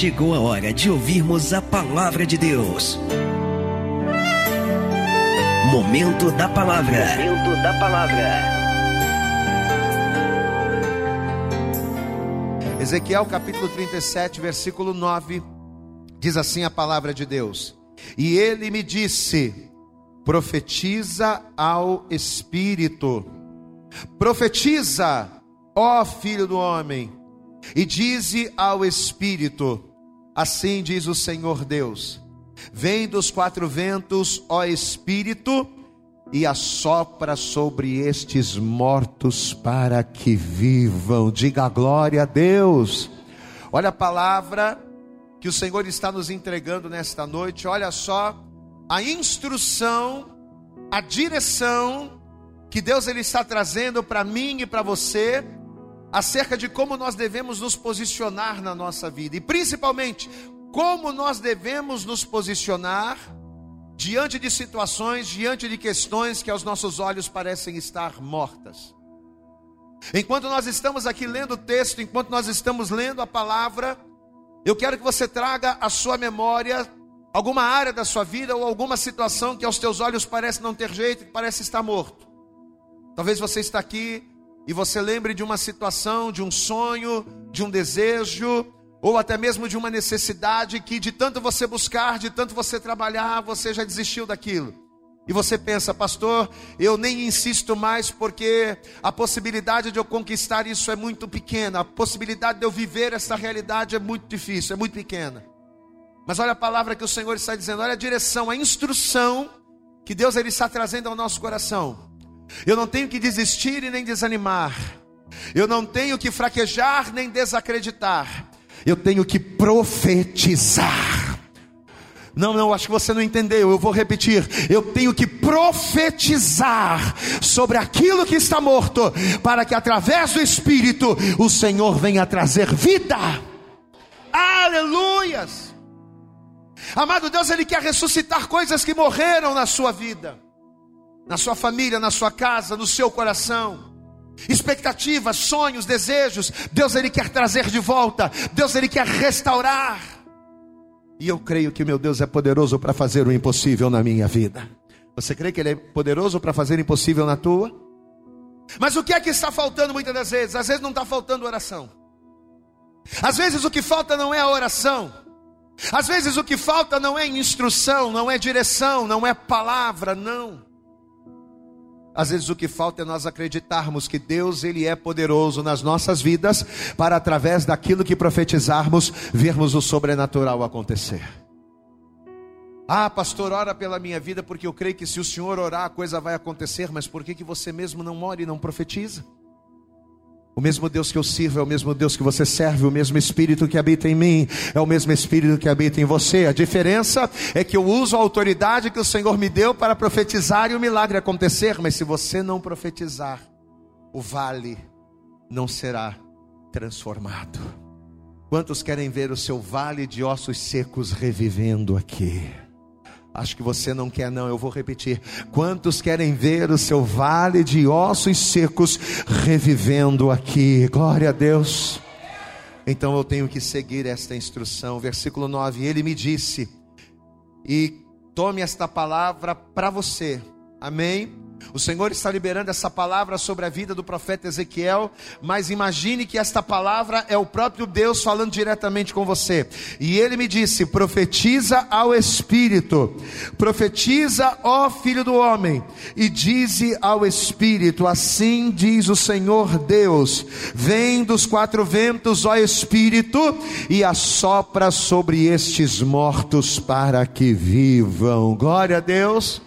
chegou a hora de ouvirmos a palavra de Deus. Momento da palavra. Momento da palavra. Ezequiel capítulo 37, versículo 9, diz assim a palavra de Deus: E ele me disse: profetiza ao Espírito, profetiza, ó filho do homem, e dize ao Espírito: Assim diz o Senhor Deus: Vem dos quatro ventos, ó Espírito, e assopra sobre estes mortos para que vivam. Diga glória a Deus. Olha a palavra que o Senhor está nos entregando nesta noite. Olha só a instrução, a direção que Deus ele está trazendo para mim e para você acerca de como nós devemos nos posicionar na nossa vida e principalmente como nós devemos nos posicionar diante de situações, diante de questões que aos nossos olhos parecem estar mortas. Enquanto nós estamos aqui lendo o texto, enquanto nós estamos lendo a palavra, eu quero que você traga à sua memória alguma área da sua vida ou alguma situação que aos teus olhos parece não ter jeito, parece estar morto. Talvez você está aqui e você lembre de uma situação, de um sonho, de um desejo, ou até mesmo de uma necessidade que de tanto você buscar, de tanto você trabalhar, você já desistiu daquilo. E você pensa, pastor, eu nem insisto mais porque a possibilidade de eu conquistar isso é muito pequena, a possibilidade de eu viver essa realidade é muito difícil, é muito pequena. Mas olha a palavra que o Senhor está dizendo, olha a direção, a instrução que Deus ele está trazendo ao nosso coração. Eu não tenho que desistir e nem desanimar. Eu não tenho que fraquejar nem desacreditar. Eu tenho que profetizar. Não, não, acho que você não entendeu. Eu vou repetir. Eu tenho que profetizar sobre aquilo que está morto, para que através do Espírito o Senhor venha trazer vida. Aleluias! Amado Deus, Ele quer ressuscitar coisas que morreram na sua vida na sua família, na sua casa, no seu coração. Expectativas, sonhos, desejos, Deus ele quer trazer de volta, Deus ele quer restaurar. E eu creio que meu Deus é poderoso para fazer o impossível na minha vida. Você crê que ele é poderoso para fazer o impossível na tua? Mas o que é que está faltando muitas das vezes? Às vezes não está faltando oração. Às vezes o que falta não é a oração. Às vezes o que falta não é instrução, não é direção, não é palavra, não. Às vezes o que falta é nós acreditarmos que Deus ele é poderoso nas nossas vidas para através daquilo que profetizarmos vermos o sobrenatural acontecer. Ah, pastor, ora pela minha vida porque eu creio que se o Senhor orar a coisa vai acontecer, mas por que que você mesmo não ora e não profetiza? O mesmo Deus que eu sirvo é o mesmo Deus que você serve, o mesmo Espírito que habita em mim é o mesmo Espírito que habita em você. A diferença é que eu uso a autoridade que o Senhor me deu para profetizar e o milagre acontecer, mas se você não profetizar, o vale não será transformado. Quantos querem ver o seu vale de ossos secos revivendo aqui? Acho que você não quer, não. Eu vou repetir. Quantos querem ver o seu vale de ossos secos revivendo aqui? Glória a Deus. Então eu tenho que seguir esta instrução. Versículo 9: Ele me disse, e tome esta palavra para você. Amém? O Senhor está liberando essa palavra sobre a vida do profeta Ezequiel, mas imagine que esta palavra é o próprio Deus falando diretamente com você. E ele me disse: profetiza ao Espírito, profetiza, ó filho do homem, e dize ao Espírito: assim diz o Senhor Deus: vem dos quatro ventos, ó Espírito, e assopra sobre estes mortos para que vivam. Glória a Deus.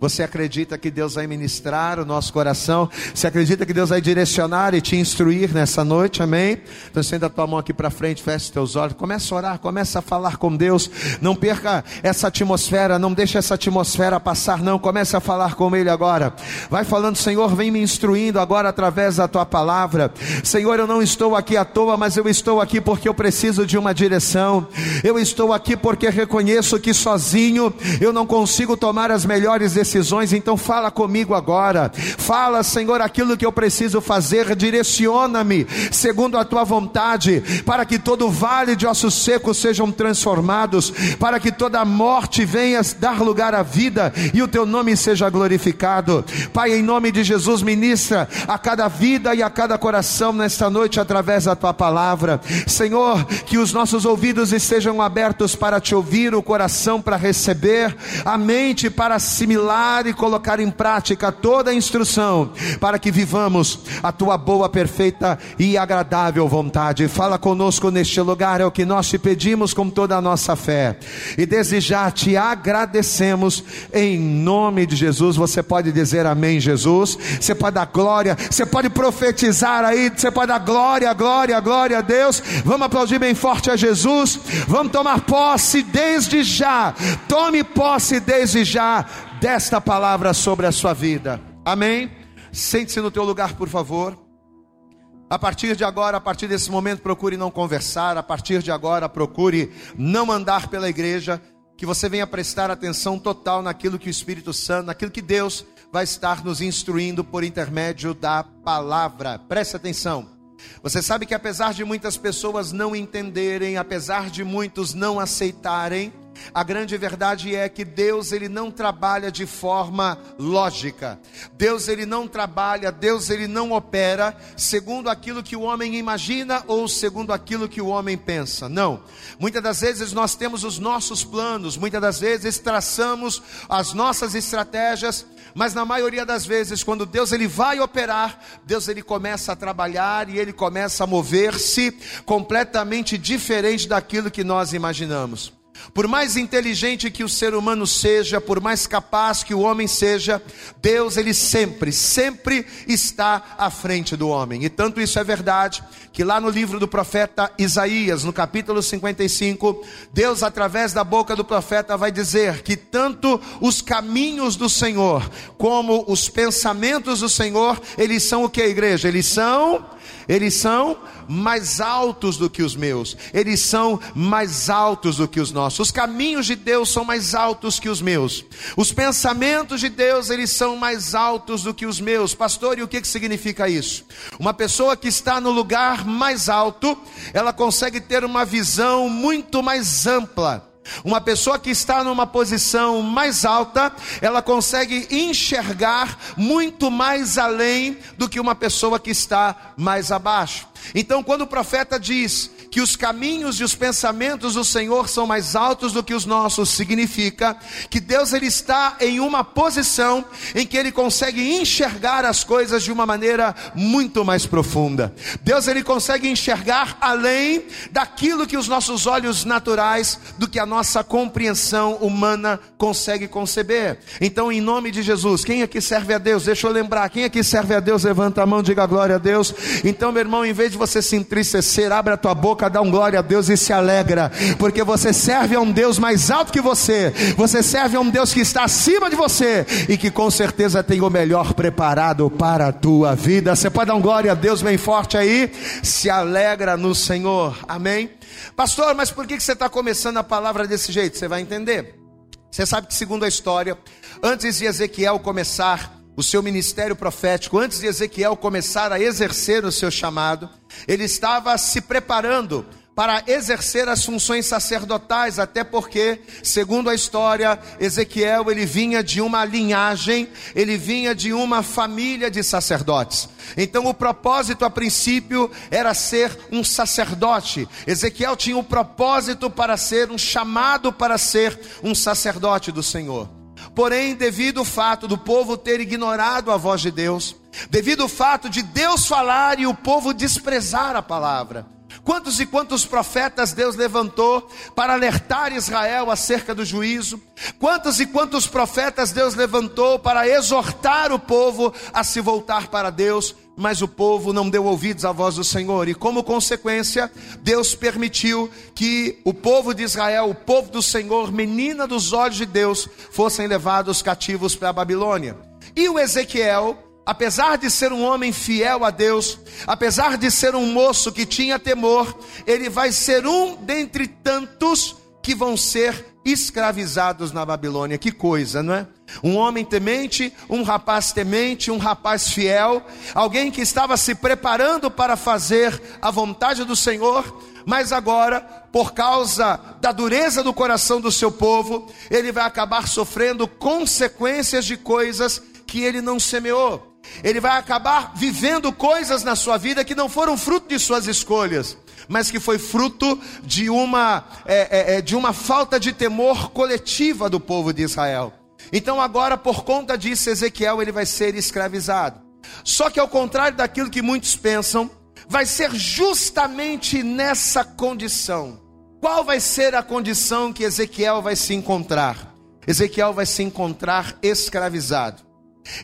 Você acredita que Deus vai ministrar o nosso coração? Você acredita que Deus vai direcionar e te instruir nessa noite? Amém? Então estenda a tua mão aqui para frente, feche teus olhos, começa a orar, começa a falar com Deus. Não perca essa atmosfera, não deixe essa atmosfera passar, não. Comece a falar com Ele agora. Vai falando, Senhor, vem me instruindo agora através da tua palavra. Senhor, eu não estou aqui à toa, mas eu estou aqui porque eu preciso de uma direção. Eu estou aqui porque reconheço que sozinho eu não consigo tomar as melhores decisões decisões, então fala comigo agora. Fala, Senhor, aquilo que eu preciso fazer, direciona-me segundo a tua vontade, para que todo vale de ossos secos sejam transformados, para que toda morte venha dar lugar à vida e o teu nome seja glorificado. Pai, em nome de Jesus, ministra a cada vida e a cada coração nesta noite através da tua palavra. Senhor, que os nossos ouvidos estejam abertos para te ouvir, o coração para receber, a mente para assimilar e colocar em prática toda a instrução, para que vivamos a tua boa, perfeita e agradável vontade. Fala conosco neste lugar, é o que nós te pedimos com toda a nossa fé. E desde já te agradecemos em nome de Jesus. Você pode dizer amém, Jesus. Você pode dar glória, você pode profetizar aí, você pode dar glória, glória, glória a Deus. Vamos aplaudir bem forte a Jesus. Vamos tomar posse desde já. Tome posse desde já desta palavra sobre a sua vida. Amém. Sente-se no teu lugar, por favor. A partir de agora, a partir desse momento, procure não conversar. A partir de agora, procure não andar pela igreja. Que você venha prestar atenção total naquilo que o Espírito Santo, naquilo que Deus vai estar nos instruindo por intermédio da palavra. Preste atenção. Você sabe que apesar de muitas pessoas não entenderem, apesar de muitos não aceitarem, a grande verdade é que Deus ele não trabalha de forma lógica. Deus ele não trabalha, Deus ele não opera segundo aquilo que o homem imagina ou segundo aquilo que o homem pensa. Não. Muitas das vezes nós temos os nossos planos, muitas das vezes traçamos as nossas estratégias, mas na maioria das vezes quando Deus ele vai operar, Deus ele começa a trabalhar e ele começa a mover-se completamente diferente daquilo que nós imaginamos. Por mais inteligente que o ser humano seja, por mais capaz que o homem seja, Deus ele sempre, sempre está à frente do homem. E tanto isso é verdade que lá no livro do profeta Isaías, no capítulo 55, Deus através da boca do profeta vai dizer que tanto os caminhos do Senhor como os pensamentos do Senhor, eles são o que igreja? Eles são eles são mais altos do que os meus, eles são mais altos do que os nossos. Os caminhos de Deus são mais altos que os meus, os pensamentos de Deus, eles são mais altos do que os meus. Pastor, e o que, que significa isso? Uma pessoa que está no lugar mais alto, ela consegue ter uma visão muito mais ampla uma pessoa que está numa posição mais alta, ela consegue enxergar muito mais além do que uma pessoa que está mais abaixo. Então, quando o profeta diz que os caminhos e os pensamentos do Senhor são mais altos do que os nossos, significa que Deus ele está em uma posição em que ele consegue enxergar as coisas de uma maneira muito mais profunda. Deus ele consegue enxergar além daquilo que os nossos olhos naturais, do que a nossa compreensão humana consegue conceber. Então, em nome de Jesus, quem aqui serve a Deus? Deixa eu lembrar, quem aqui serve a Deus, levanta a mão, diga glória a Deus. Então, meu irmão, em vez de você se entristecer, abre a tua boca, dá um glória a Deus e se alegra, porque você serve a um Deus mais alto que você, você serve a um Deus que está acima de você e que com certeza tem o melhor preparado para a tua vida. Você pode dar um glória a Deus bem forte aí, se alegra no Senhor, amém? Pastor, mas por que você está começando a palavra desse jeito? Você vai entender. Você sabe que, segundo a história, antes de Ezequiel começar o seu ministério profético, antes de Ezequiel começar a exercer o seu chamado, ele estava se preparando para exercer as funções sacerdotais, até porque, segundo a história, Ezequiel ele vinha de uma linhagem, ele vinha de uma família de sacerdotes. Então o propósito a princípio era ser um sacerdote. Ezequiel tinha o um propósito para ser um chamado para ser um sacerdote do Senhor. Porém, devido ao fato do povo ter ignorado a voz de Deus, devido ao fato de Deus falar e o povo desprezar a palavra, Quantos e quantos profetas Deus levantou para alertar Israel acerca do juízo? Quantos e quantos profetas Deus levantou para exortar o povo a se voltar para Deus? Mas o povo não deu ouvidos à voz do Senhor, e como consequência, Deus permitiu que o povo de Israel, o povo do Senhor, menina dos olhos de Deus, fossem levados cativos para a Babilônia. E o Ezequiel, apesar de ser um homem fiel a Deus, apesar de ser um moço que tinha temor, ele vai ser um dentre tantos que vão ser escravizados na Babilônia. Que coisa, não é? Um homem temente, um rapaz temente, um rapaz fiel, alguém que estava se preparando para fazer a vontade do Senhor, mas agora, por causa da dureza do coração do seu povo, ele vai acabar sofrendo consequências de coisas que ele não semeou. Ele vai acabar vivendo coisas na sua vida que não foram fruto de suas escolhas, mas que foi fruto de uma, é, é, é, de uma falta de temor coletiva do povo de Israel. Então agora, por conta disso, Ezequiel ele vai ser escravizado. Só que ao contrário daquilo que muitos pensam, vai ser justamente nessa condição. Qual vai ser a condição que Ezequiel vai se encontrar? Ezequiel vai se encontrar escravizado.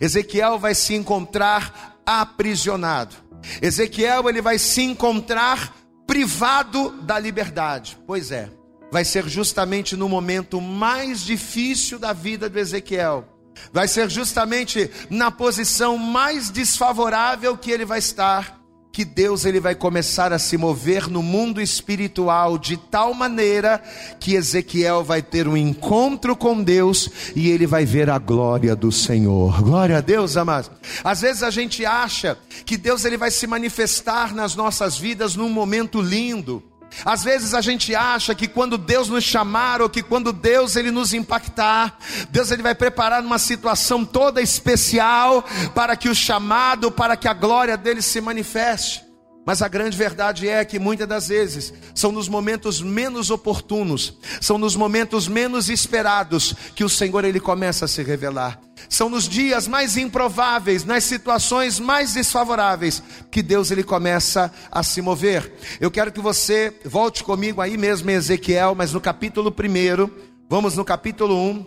Ezequiel vai se encontrar aprisionado. Ezequiel ele vai se encontrar privado da liberdade. Pois é, vai ser justamente no momento mais difícil da vida do Ezequiel. Vai ser justamente na posição mais desfavorável que ele vai estar que Deus ele vai começar a se mover no mundo espiritual de tal maneira que Ezequiel vai ter um encontro com Deus e ele vai ver a glória do Senhor. Glória a Deus, amados. Às vezes a gente acha que Deus ele vai se manifestar nas nossas vidas num momento lindo. Às vezes a gente acha que quando Deus nos chamar ou que quando Deus ele nos impactar, Deus ele vai preparar uma situação toda especial para que o chamado, para que a glória dele se manifeste. Mas a grande verdade é que muitas das vezes são nos momentos menos oportunos, são nos momentos menos esperados que o Senhor ele começa a se revelar. São nos dias mais improváveis, nas situações mais desfavoráveis, que Deus ele começa a se mover. Eu quero que você volte comigo aí mesmo em Ezequiel, mas no capítulo 1, vamos no capítulo 1,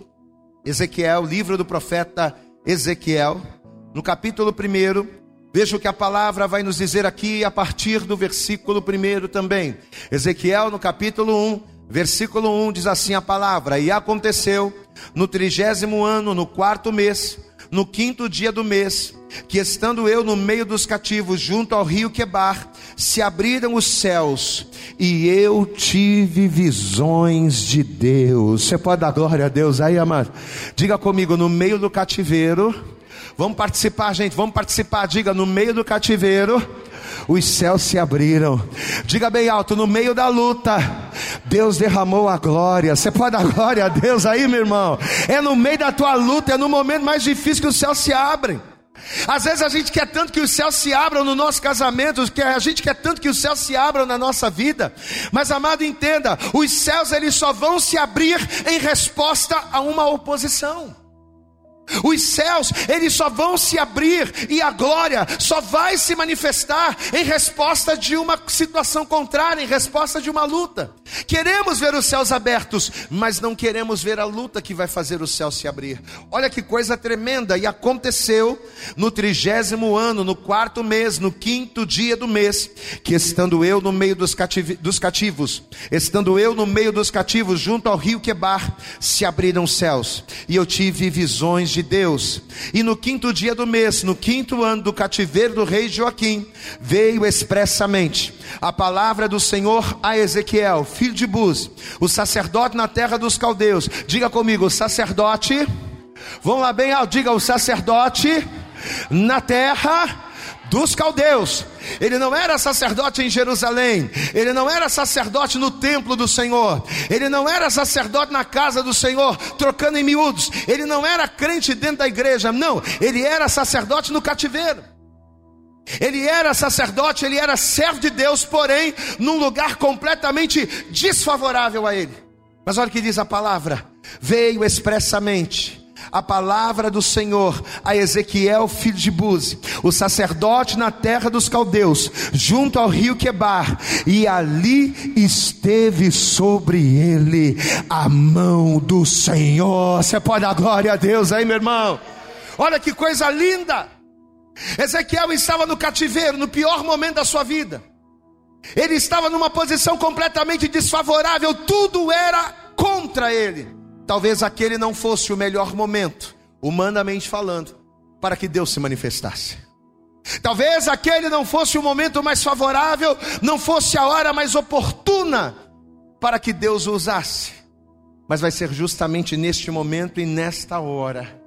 Ezequiel, livro do profeta Ezequiel, no capítulo 1, Veja o que a palavra vai nos dizer aqui a partir do versículo 1 também. Ezequiel, no capítulo 1, versículo 1, diz assim a palavra: E aconteceu no trigésimo ano, no quarto mês, no quinto dia do mês, que estando eu no meio dos cativos, junto ao rio Quebar, se abriram os céus, e eu tive visões de Deus. Você pode dar glória a Deus aí, amado? Diga comigo, no meio do cativeiro Vamos participar, gente, vamos participar. Diga, no meio do cativeiro, os céus se abriram. Diga bem alto, no meio da luta, Deus derramou a glória. Você pode dar glória a Deus aí, meu irmão? É no meio da tua luta, é no momento mais difícil que os céus se abrem. Às vezes a gente quer tanto que os céus se abram no nosso casamento, que a gente quer tanto que os céus se abram na nossa vida. Mas amado, entenda, os céus eles só vão se abrir em resposta a uma oposição. Os céus, eles só vão se abrir e a glória só vai se manifestar em resposta de uma situação contrária, em resposta de uma luta. Queremos ver os céus abertos, mas não queremos ver a luta que vai fazer o céu se abrir. Olha que coisa tremenda! E aconteceu no trigésimo ano, no quarto mês, no quinto dia do mês, que estando eu no meio dos, dos cativos, estando eu no meio dos cativos, junto ao rio Quebar, se abriram os céus, e eu tive visões de Deus. E no quinto dia do mês, no quinto ano do cativeiro do rei Joaquim, veio expressamente a palavra do Senhor a Ezequiel, filho de Buz, o sacerdote na terra dos caldeus. Diga comigo, sacerdote. Vamos lá bem alto, diga o sacerdote na terra dos caldeus. Ele não era sacerdote em Jerusalém, ele não era sacerdote no templo do Senhor, ele não era sacerdote na casa do Senhor, trocando em miúdos, ele não era crente dentro da igreja, não, ele era sacerdote no cativeiro. Ele era sacerdote, ele era servo de Deus, porém, num lugar completamente desfavorável a ele. Mas olha o que diz a palavra: veio expressamente a palavra do Senhor a Ezequiel, filho de Buzi, o sacerdote na terra dos caldeus, junto ao rio Quebar, e ali esteve sobre ele a mão do Senhor. Você pode dar glória a Deus aí, meu irmão? Olha que coisa linda! Ezequiel estava no cativeiro, no pior momento da sua vida. Ele estava numa posição completamente desfavorável, tudo era contra ele. Talvez aquele não fosse o melhor momento, humanamente falando, para que Deus se manifestasse. Talvez aquele não fosse o momento mais favorável, não fosse a hora mais oportuna para que Deus o usasse. Mas vai ser justamente neste momento e nesta hora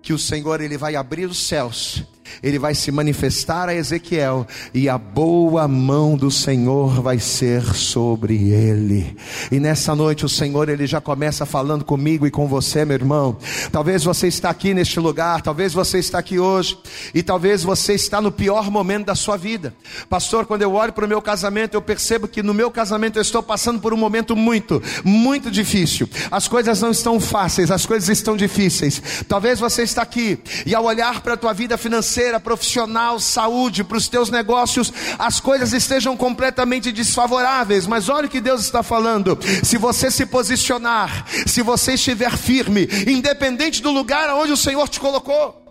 que o Senhor ele vai abrir os céus ele vai se manifestar a Ezequiel e a boa mão do Senhor vai ser sobre ele. E nessa noite o Senhor ele já começa falando comigo e com você, meu irmão. Talvez você está aqui neste lugar, talvez você está aqui hoje e talvez você está no pior momento da sua vida. Pastor, quando eu olho para o meu casamento, eu percebo que no meu casamento eu estou passando por um momento muito, muito difícil. As coisas não estão fáceis, as coisas estão difíceis. Talvez você está aqui e ao olhar para a tua vida financeira financeira, profissional, saúde, para os teus negócios, as coisas estejam completamente desfavoráveis. Mas olha o que Deus está falando: se você se posicionar, se você estiver firme, independente do lugar onde o Senhor te colocou.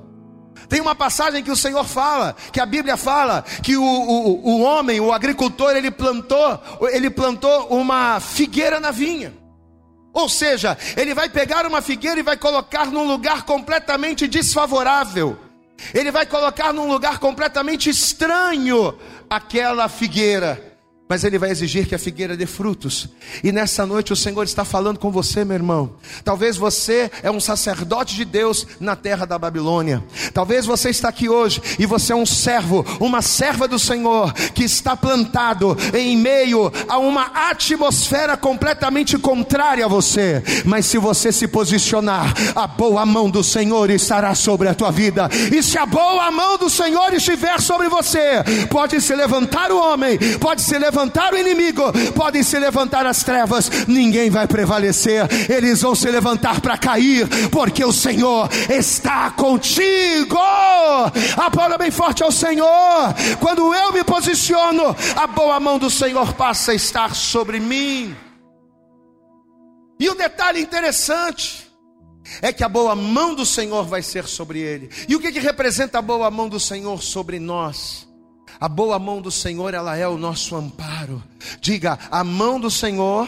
Tem uma passagem que o Senhor fala, que a Bíblia fala, que o, o, o homem, o agricultor, ele plantou, ele plantou uma figueira na vinha. Ou seja, ele vai pegar uma figueira e vai colocar num lugar completamente desfavorável. Ele vai colocar num lugar completamente estranho aquela figueira mas Ele vai exigir que a figueira dê frutos. E nessa noite o Senhor está falando com você, meu irmão. Talvez você é um sacerdote de Deus na terra da Babilônia. Talvez você está aqui hoje e você é um servo, uma serva do Senhor que está plantado em meio a uma atmosfera completamente contrária a você. Mas se você se posicionar, a boa mão do Senhor estará sobre a tua vida. E se a boa mão do Senhor estiver sobre você, pode se levantar o homem, pode se levantar levantar o inimigo, podem se levantar as trevas, ninguém vai prevalecer, eles vão se levantar para cair, porque o Senhor está contigo. Aplauda bem forte ao Senhor. Quando eu me posiciono, a boa mão do Senhor passa a estar sobre mim. E um detalhe interessante é que a boa mão do Senhor vai ser sobre ele. E o que, que representa a boa mão do Senhor sobre nós? A boa mão do Senhor, ela é o nosso amparo. Diga, a mão do Senhor,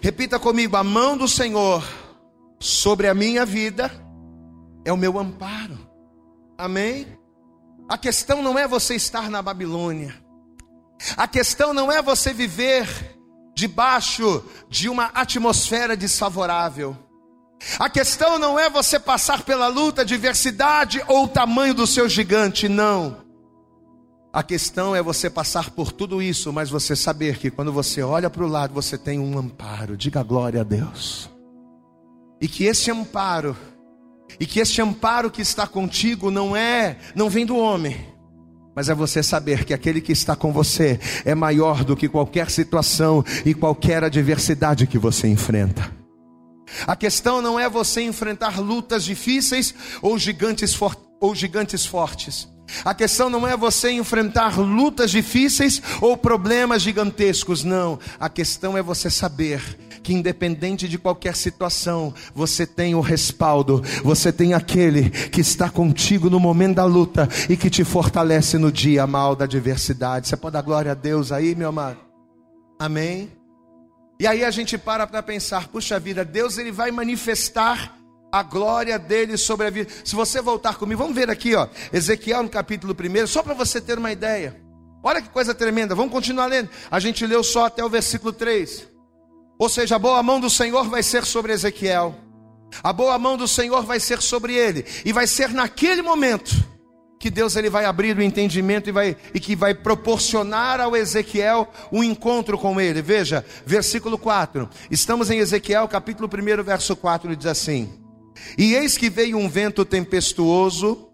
repita comigo, a mão do Senhor sobre a minha vida é o meu amparo. Amém? A questão não é você estar na Babilônia. A questão não é você viver debaixo de uma atmosfera desfavorável. A questão não é você passar pela luta, diversidade ou o tamanho do seu gigante, não. A questão é você passar por tudo isso, mas você saber que quando você olha para o lado, você tem um amparo. Diga glória a Deus. E que esse amparo, e que esse amparo que está contigo não é, não vem do homem, mas é você saber que aquele que está com você é maior do que qualquer situação e qualquer adversidade que você enfrenta. A questão não é você enfrentar lutas difíceis ou gigantes, for ou gigantes fortes. A questão não é você enfrentar lutas difíceis ou problemas gigantescos, não. A questão é você saber que, independente de qualquer situação, você tem o respaldo, você tem aquele que está contigo no momento da luta e que te fortalece no dia mal da adversidade. Você pode dar glória a Deus aí, meu amado? Amém? E aí a gente para para pensar: puxa vida, Deus ele vai manifestar a glória dele sobre a vida. Se você voltar comigo, vamos ver aqui, ó, Ezequiel no capítulo 1, só para você ter uma ideia. Olha que coisa tremenda, vamos continuar lendo. A gente leu só até o versículo 3. Ou seja, a boa mão do Senhor vai ser sobre Ezequiel. A boa mão do Senhor vai ser sobre ele, e vai ser naquele momento que Deus ele vai abrir o entendimento e, vai, e que vai proporcionar ao Ezequiel um encontro com ele. Veja, versículo 4. Estamos em Ezequiel, capítulo 1, verso 4, diz assim: e eis que veio um vento tempestuoso,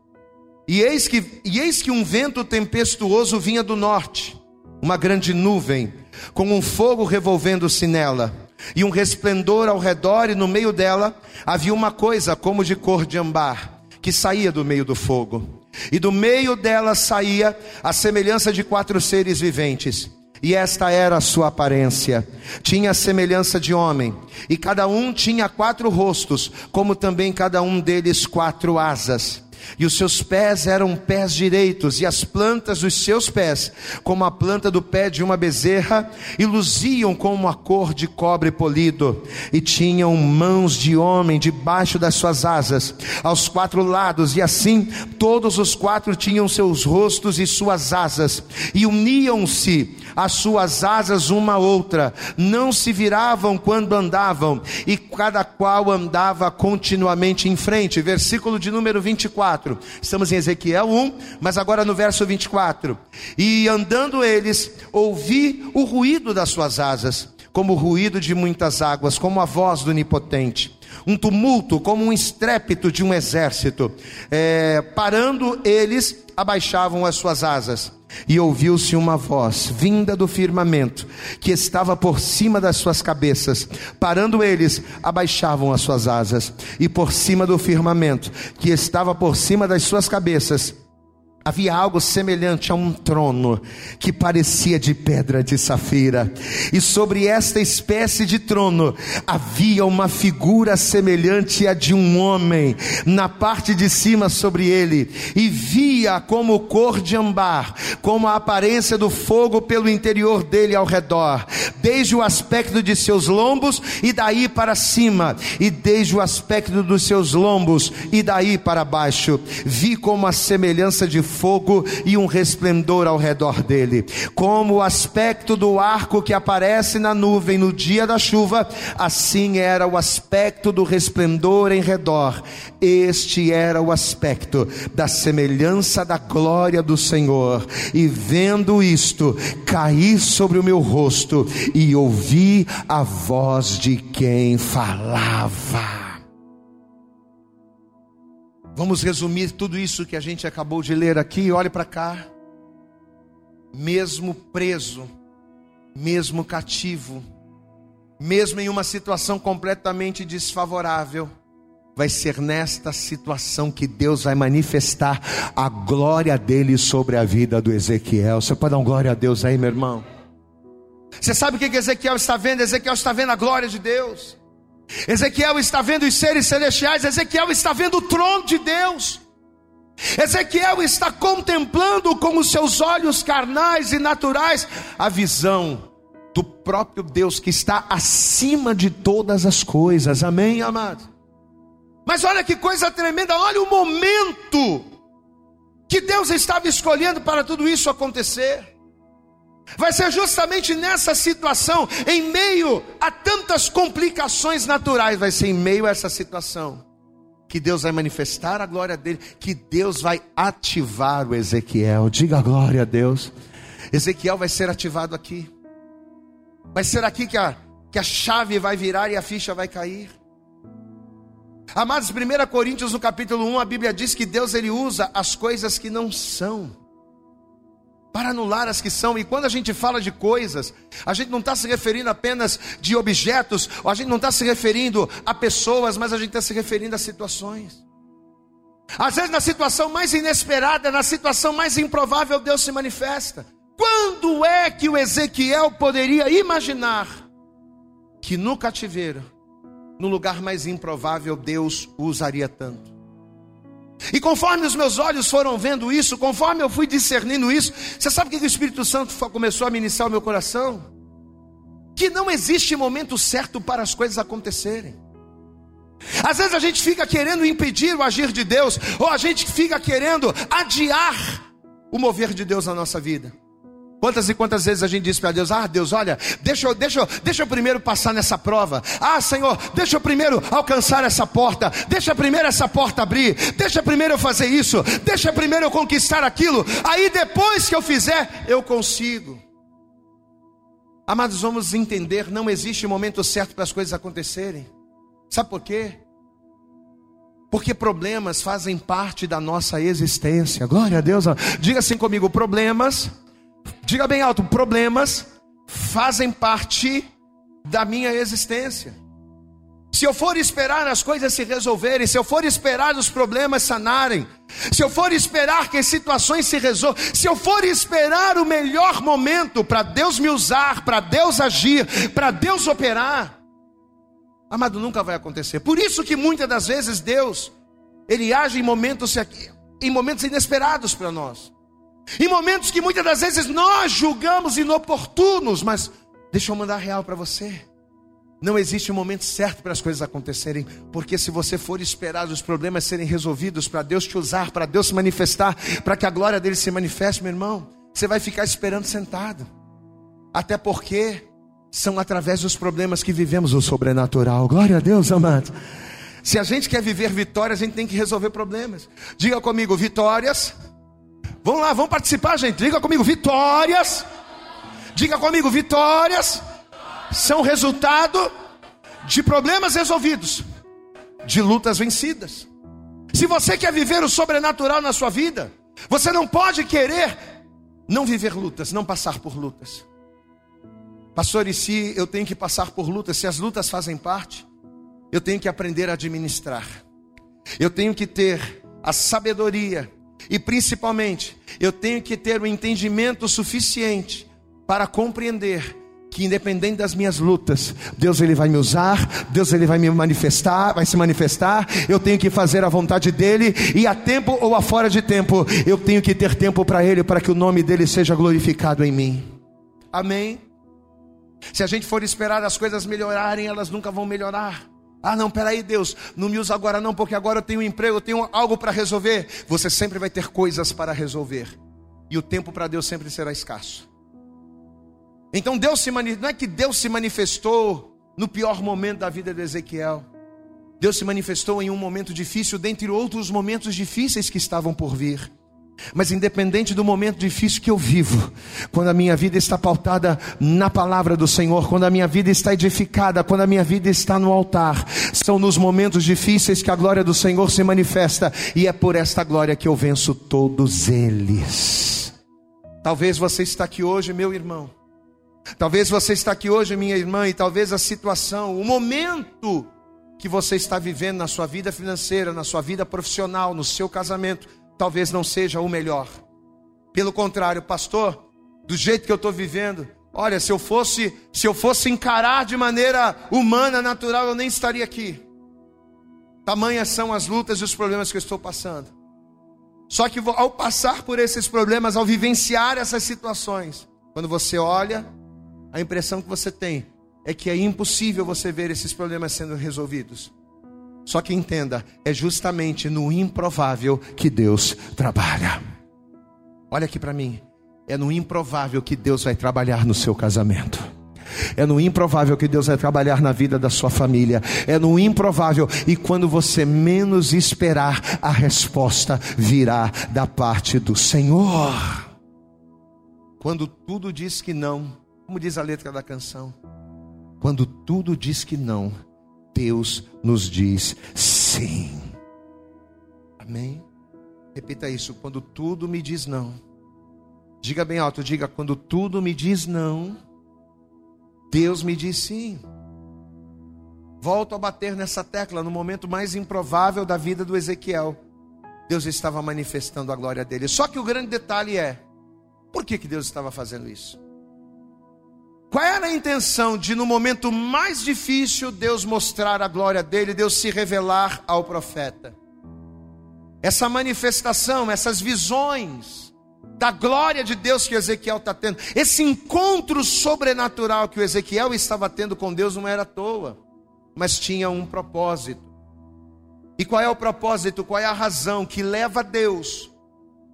e eis que, e eis que um vento tempestuoso vinha do norte, uma grande nuvem, com um fogo revolvendo-se nela, e um resplendor ao redor, e no meio dela havia uma coisa como de cor de ambar, que saía do meio do fogo. E do meio dela saía a semelhança de quatro seres viventes e esta era a sua aparência. Tinha semelhança de homem, e cada um tinha quatro rostos, como também cada um deles quatro asas. E os seus pés eram pés direitos, e as plantas dos seus pés, como a planta do pé de uma bezerra, e luziam como a cor de cobre polido, e tinham mãos de homem debaixo das suas asas, aos quatro lados, e assim todos os quatro tinham seus rostos e suas asas, e uniam-se as suas asas uma a outra, não se viravam quando andavam, e cada qual andava continuamente em frente. Versículo de número 24. Estamos em Ezequiel 1, mas agora no verso 24. E andando eles, ouvi o ruído das suas asas, como o ruído de muitas águas, como a voz do onipotente um tumulto, como um estrépito de um exército. É, parando eles, abaixavam as suas asas. E ouviu-se uma voz vinda do firmamento, que estava por cima das suas cabeças. Parando eles, abaixavam as suas asas. E por cima do firmamento, que estava por cima das suas cabeças, havia algo semelhante a um trono que parecia de pedra de safira, e sobre esta espécie de trono havia uma figura semelhante à de um homem, na parte de cima sobre ele, e via como cor de ambar, como a aparência do fogo pelo interior dele ao redor, desde o aspecto de seus lombos e daí para cima, e desde o aspecto dos seus lombos e daí para baixo, vi como a semelhança de fogo e um resplendor ao redor dele, como o aspecto do arco que aparece na nuvem no dia da chuva, assim era o aspecto do resplendor em redor. Este era o aspecto da semelhança da glória do Senhor. E vendo isto, caí sobre o meu rosto e ouvi a voz de quem falava. Vamos resumir tudo isso que a gente acabou de ler aqui. Olhe para cá. Mesmo preso, mesmo cativo, mesmo em uma situação completamente desfavorável, vai ser nesta situação que Deus vai manifestar a glória dele sobre a vida do Ezequiel. Você pode dar um glória a Deus aí, meu irmão? Você sabe o que Ezequiel está vendo? Ezequiel está vendo a glória de Deus. Ezequiel está vendo os seres celestiais, Ezequiel está vendo o trono de Deus. Ezequiel está contemplando com os seus olhos carnais e naturais a visão do próprio Deus que está acima de todas as coisas. Amém, amado? Mas olha que coisa tremenda, olha o momento que Deus estava escolhendo para tudo isso acontecer. Vai ser justamente nessa situação, em meio a tantas complicações naturais, vai ser em meio a essa situação que Deus vai manifestar a glória dele, que Deus vai ativar o Ezequiel. Diga glória a Deus. Ezequiel vai ser ativado aqui. Vai ser aqui que a, que a chave vai virar e a ficha vai cair. Amados, 1 Coríntios no capítulo 1, a Bíblia diz que Deus ele usa as coisas que não são para anular as que são. E quando a gente fala de coisas, a gente não está se referindo apenas de objetos, ou a gente não está se referindo a pessoas, mas a gente está se referindo a situações. Às vezes, na situação mais inesperada, na situação mais improvável, Deus se manifesta. Quando é que o Ezequiel poderia imaginar que no cativeiro, no lugar mais improvável, Deus o usaria tanto? E conforme os meus olhos foram vendo isso, conforme eu fui discernindo isso, você sabe o que o Espírito Santo começou a ministrar o meu coração? Que não existe momento certo para as coisas acontecerem. Às vezes a gente fica querendo impedir o agir de Deus, ou a gente fica querendo adiar o mover de Deus na nossa vida. Quantas e quantas vezes a gente diz para Deus: Ah, Deus, olha, deixa eu, deixa, eu, deixa eu primeiro passar nessa prova. Ah, Senhor, deixa eu primeiro alcançar essa porta. Deixa primeiro essa porta abrir. Deixa primeiro eu fazer isso. Deixa primeiro eu conquistar aquilo. Aí depois que eu fizer, eu consigo. Amados, vamos entender: não existe momento certo para as coisas acontecerem. Sabe por quê? Porque problemas fazem parte da nossa existência. Glória a Deus. Diga assim comigo: problemas Diga bem alto: problemas fazem parte da minha existência. Se eu for esperar as coisas se resolverem, se eu for esperar os problemas sanarem, se eu for esperar que as situações se resolvam, se eu for esperar o melhor momento para Deus me usar, para Deus agir, para Deus operar, amado, nunca vai acontecer. Por isso que muitas das vezes Deus, Ele age em momentos, em momentos inesperados para nós. Em momentos que muitas das vezes nós julgamos inoportunos, mas deixa eu mandar real para você. Não existe um momento certo para as coisas acontecerem, porque se você for esperar os problemas serem resolvidos para Deus te usar, para Deus se manifestar, para que a glória dele se manifeste, meu irmão, você vai ficar esperando sentado. Até porque são através dos problemas que vivemos o sobrenatural. Glória a Deus, amados. Se a gente quer viver vitórias, a gente tem que resolver problemas. Diga comigo, vitórias. Vamos lá, vamos participar, gente. Diga comigo, vitórias. Diga comigo, vitórias são resultado de problemas resolvidos, de lutas vencidas. Se você quer viver o sobrenatural na sua vida, você não pode querer não viver lutas, não passar por lutas. Pastor, e se eu tenho que passar por lutas, se as lutas fazem parte, eu tenho que aprender a administrar. Eu tenho que ter a sabedoria e principalmente eu tenho que ter o entendimento suficiente para compreender que independente das minhas lutas, Deus ele vai me usar, Deus ele vai me manifestar, vai se manifestar. Eu tenho que fazer a vontade dele e a tempo ou a fora de tempo, eu tenho que ter tempo para ele para que o nome dele seja glorificado em mim. Amém. Se a gente for esperar as coisas melhorarem, elas nunca vão melhorar. Ah, não, peraí, Deus, não me usa agora não, porque agora eu tenho um emprego, eu tenho algo para resolver. Você sempre vai ter coisas para resolver. E o tempo para Deus sempre será escasso. Então Deus se mani... não é que Deus se manifestou no pior momento da vida de Ezequiel. Deus se manifestou em um momento difícil, dentre outros momentos difíceis que estavam por vir. Mas independente do momento difícil que eu vivo, quando a minha vida está pautada na palavra do Senhor, quando a minha vida está edificada, quando a minha vida está no altar, são nos momentos difíceis que a glória do Senhor se manifesta, e é por esta glória que eu venço todos eles. Talvez você está aqui hoje, meu irmão, Talvez você está aqui hoje, minha irmã, e talvez a situação, o momento que você está vivendo na sua vida financeira, na sua vida profissional, no seu casamento, talvez não seja o melhor. Pelo contrário, pastor, do jeito que eu estou vivendo, olha, se eu fosse, se eu fosse encarar de maneira humana, natural, eu nem estaria aqui. Tamanhas são as lutas e os problemas que eu estou passando. Só que ao passar por esses problemas, ao vivenciar essas situações, quando você olha a impressão que você tem é que é impossível você ver esses problemas sendo resolvidos. Só que entenda, é justamente no improvável que Deus trabalha. Olha aqui para mim. É no improvável que Deus vai trabalhar no seu casamento. É no improvável que Deus vai trabalhar na vida da sua família. É no improvável. E quando você menos esperar, a resposta virá da parte do Senhor. Quando tudo diz que não, como diz a letra da canção, quando tudo diz que não, Deus nos diz sim. Amém? Repita isso, quando tudo me diz não. Diga bem alto, diga quando tudo me diz não, Deus me diz sim. Volto a bater nessa tecla no momento mais improvável da vida do Ezequiel. Deus estava manifestando a glória dele. Só que o grande detalhe é: por que, que Deus estava fazendo isso? Qual era a intenção de, no momento mais difícil, Deus mostrar a glória dele, Deus se revelar ao profeta? Essa manifestação, essas visões da glória de Deus que Ezequiel está tendo, esse encontro sobrenatural que o Ezequiel estava tendo com Deus não era à toa, mas tinha um propósito. E qual é o propósito, qual é a razão que leva Deus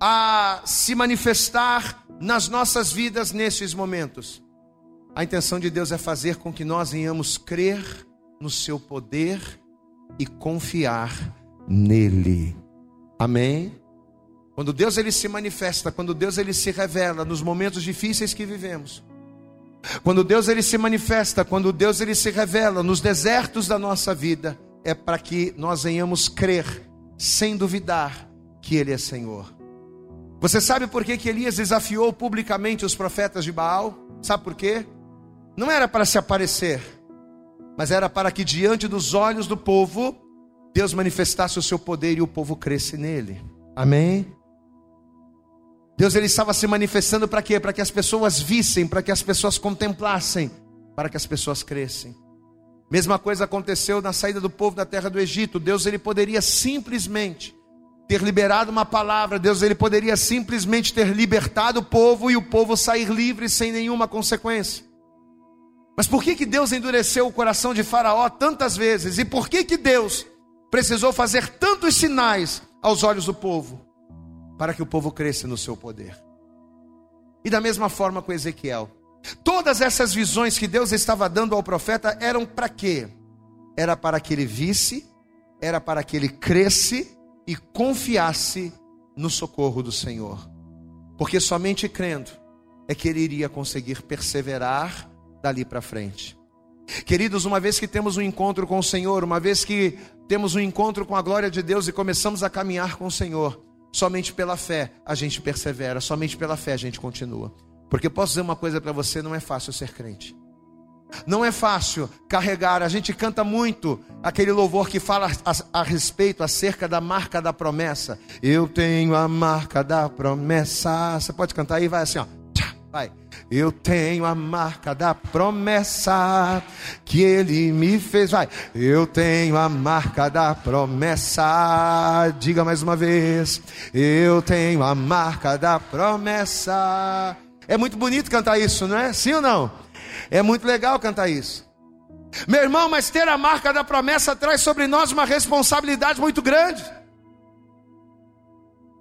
a se manifestar nas nossas vidas nesses momentos? A intenção de Deus é fazer com que nós venhamos crer no seu poder e confiar nele. Amém? Quando Deus ele se manifesta, quando Deus ele se revela nos momentos difíceis que vivemos. Quando Deus ele se manifesta, quando Deus ele se revela nos desertos da nossa vida, é para que nós venhamos crer sem duvidar que ele é Senhor. Você sabe por que, que Elias desafiou publicamente os profetas de Baal? Sabe por quê? Não era para se aparecer, mas era para que diante dos olhos do povo, Deus manifestasse o seu poder e o povo cresce nele. Amém? Deus ele estava se manifestando para quê? Para que as pessoas vissem, para que as pessoas contemplassem, para que as pessoas crescem. Mesma coisa aconteceu na saída do povo da terra do Egito. Deus ele poderia simplesmente ter liberado uma palavra, Deus ele poderia simplesmente ter libertado o povo e o povo sair livre sem nenhuma consequência. Mas por que, que Deus endureceu o coração de Faraó tantas vezes? E por que, que Deus precisou fazer tantos sinais aos olhos do povo? Para que o povo cresça no seu poder. E da mesma forma com Ezequiel. Todas essas visões que Deus estava dando ao profeta eram para quê? Era para que ele visse, era para que ele cresce e confiasse no socorro do Senhor. Porque somente crendo é que ele iria conseguir perseverar dali para frente. Queridos, uma vez que temos um encontro com o Senhor, uma vez que temos um encontro com a glória de Deus e começamos a caminhar com o Senhor, somente pela fé a gente persevera, somente pela fé a gente continua. Porque posso dizer uma coisa para você: não é fácil ser crente. Não é fácil carregar, a gente canta muito aquele louvor que fala a, a, respeito acerca da marca da promessa. Eu tenho a marca da promessa. Você pode cantar aí, vai assim, ó. Vai. Eu tenho a marca da promessa que ele me fez. Vai. Eu tenho a marca da promessa. Diga mais uma vez. Eu tenho a marca da promessa. É muito bonito cantar isso, não é? Sim ou não? É muito legal cantar isso. Meu irmão, mas ter a marca da promessa traz sobre nós uma responsabilidade muito grande.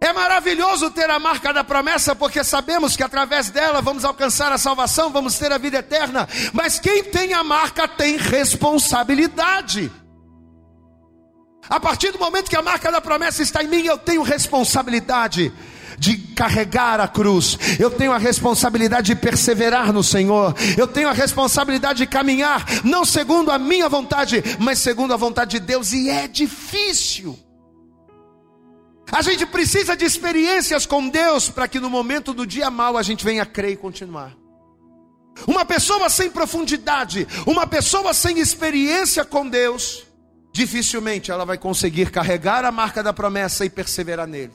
É maravilhoso ter a marca da promessa, porque sabemos que através dela vamos alcançar a salvação, vamos ter a vida eterna. Mas quem tem a marca tem responsabilidade. A partir do momento que a marca da promessa está em mim, eu tenho responsabilidade de carregar a cruz, eu tenho a responsabilidade de perseverar no Senhor, eu tenho a responsabilidade de caminhar, não segundo a minha vontade, mas segundo a vontade de Deus, e é difícil. A gente precisa de experiências com Deus para que no momento do dia mal a gente venha crer e continuar. Uma pessoa sem profundidade, uma pessoa sem experiência com Deus, dificilmente ela vai conseguir carregar a marca da promessa e perseverar nele.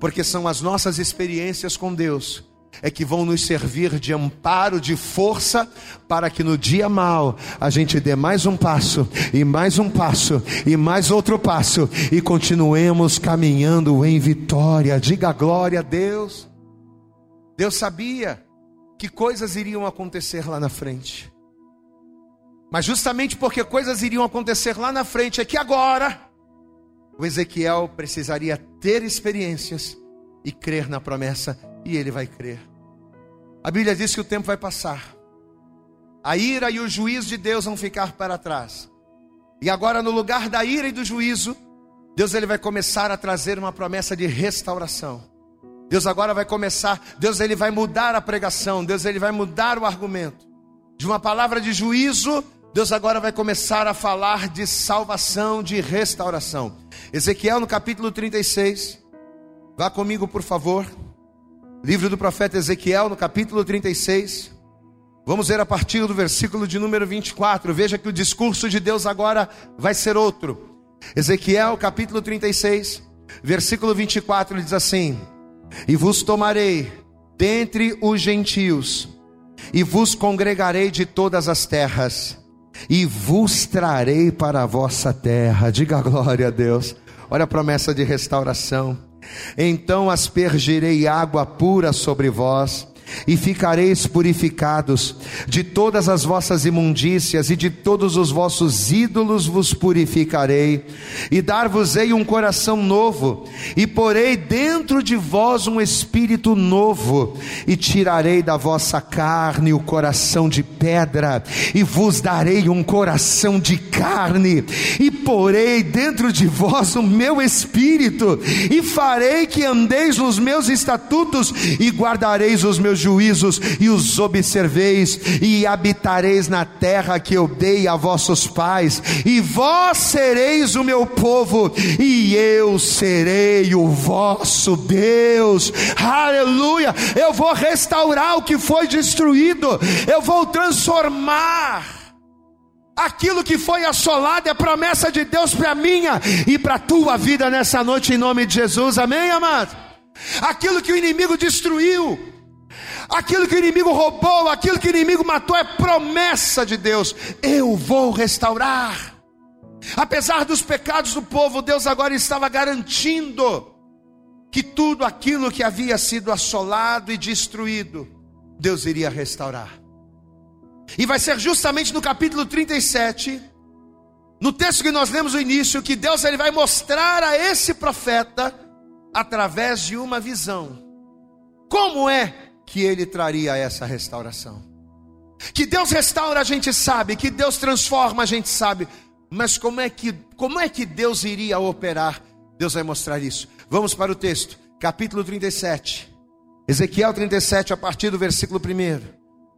Porque são as nossas experiências com Deus é que vão nos servir de amparo, de força, para que no dia mal a gente dê mais um passo, e mais um passo, e mais outro passo, e continuemos caminhando em vitória. Diga glória a Deus. Deus sabia que coisas iriam acontecer lá na frente. Mas justamente porque coisas iriam acontecer lá na frente, é que agora o Ezequiel precisaria ter experiências e crer na promessa e ele vai crer. A Bíblia diz que o tempo vai passar. A ira e o juízo de Deus vão ficar para trás. E agora no lugar da ira e do juízo, Deus ele vai começar a trazer uma promessa de restauração. Deus agora vai começar, Deus ele vai mudar a pregação, Deus ele vai mudar o argumento. De uma palavra de juízo, Deus agora vai começar a falar de salvação, de restauração. Ezequiel no capítulo 36. Vá comigo, por favor. Livro do profeta Ezequiel, no capítulo 36. Vamos ver a partir do versículo de número 24. Veja que o discurso de Deus agora vai ser outro. Ezequiel, capítulo 36, versículo 24 diz assim: E vos tomarei dentre os gentios, e vos congregarei de todas as terras, e vos trarei para a vossa terra. Diga glória a Deus. Olha a promessa de restauração. Então aspergirei água pura sobre vós, e ficareis purificados. De todas as vossas imundícias e de todos os vossos ídolos vos purificarei, e dar-vos-ei um coração novo, e porei dentro de vós um espírito novo, e tirarei da vossa carne o coração de pedra, e vos darei um coração de carne, e porei dentro de vós o meu espírito, e farei que andeis nos meus estatutos e guardareis os meus juízos e os observeis, e habitareis na terra que eu dei a vossos pais, e vós sereis o meu povo, e eu serei o vosso Deus. Aleluia! Eu vou restaurar o que foi destruído, eu vou transformar. Aquilo que foi assolado é promessa de Deus para minha e para tua vida nessa noite, em nome de Jesus, amém, amado? Aquilo que o inimigo destruiu, Aquilo que o inimigo roubou, aquilo que o inimigo matou é promessa de Deus. Eu vou restaurar. Apesar dos pecados do povo, Deus agora estava garantindo que tudo aquilo que havia sido assolado e destruído, Deus iria restaurar. E vai ser justamente no capítulo 37, no texto que nós lemos no início, que Deus ele vai mostrar a esse profeta através de uma visão. Como é que ele traria essa restauração. Que Deus restaura, a gente sabe, que Deus transforma, a gente sabe. Mas como é que, como é que Deus iria operar? Deus vai mostrar isso. Vamos para o texto, capítulo 37. Ezequiel 37, a partir do versículo 1.